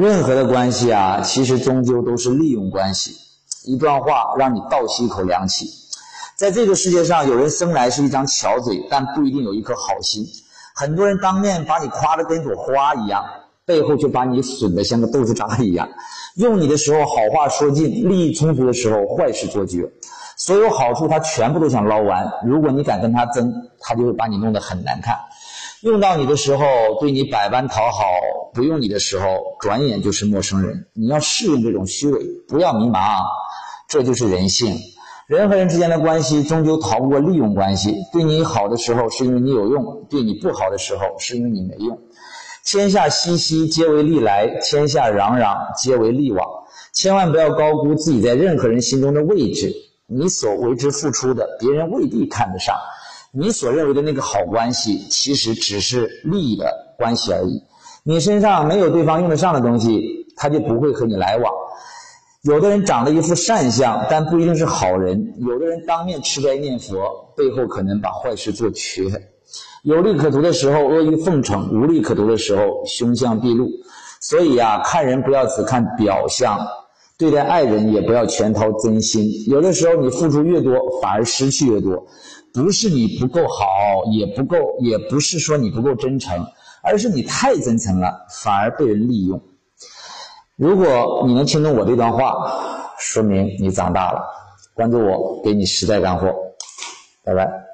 任何的关系啊，其实终究都是利用关系。一段话让你倒吸一口凉气。在这个世界上，有人生来是一张巧嘴，但不一定有一颗好心。很多人当面把你夸得跟朵花一样，背后却把你损得像个豆腐渣一样。用你的时候好话说尽，利益充足的时候坏事做绝。所有好处他全部都想捞完。如果你敢跟他争，他就会把你弄得很难看。用到你的时候对你百般讨好，不用你的时候转眼就是陌生人。你要适应这种虚伪，不要迷茫，这就是人性。人和人之间的关系终究逃不过利用关系。对你好的时候是因为你有用，对你不好的时候是因为你没用。天下熙熙，皆为利来；天下攘攘，皆为利往。千万不要高估自己在任何人心中的位置。你所为之付出的，别人未必看得上；你所认为的那个好关系，其实只是利益的关系而已。你身上没有对方用得上的东西，他就不会和你来往。有的人长了一副善相，但不一定是好人；有的人当面吃斋念佛，背后可能把坏事做绝。有利可图的时候阿谀奉承，无利可图的时候凶相毕露。所以呀，看人不要只看表象，对待爱人也不要全掏真心。有的时候你付出越多，反而失去越多。不是你不够好，也不够，也不是说你不够真诚，而是你太真诚了，反而被人利用。如果你能听懂我这段话，说明你长大了。关注我，给你实在干货。拜拜。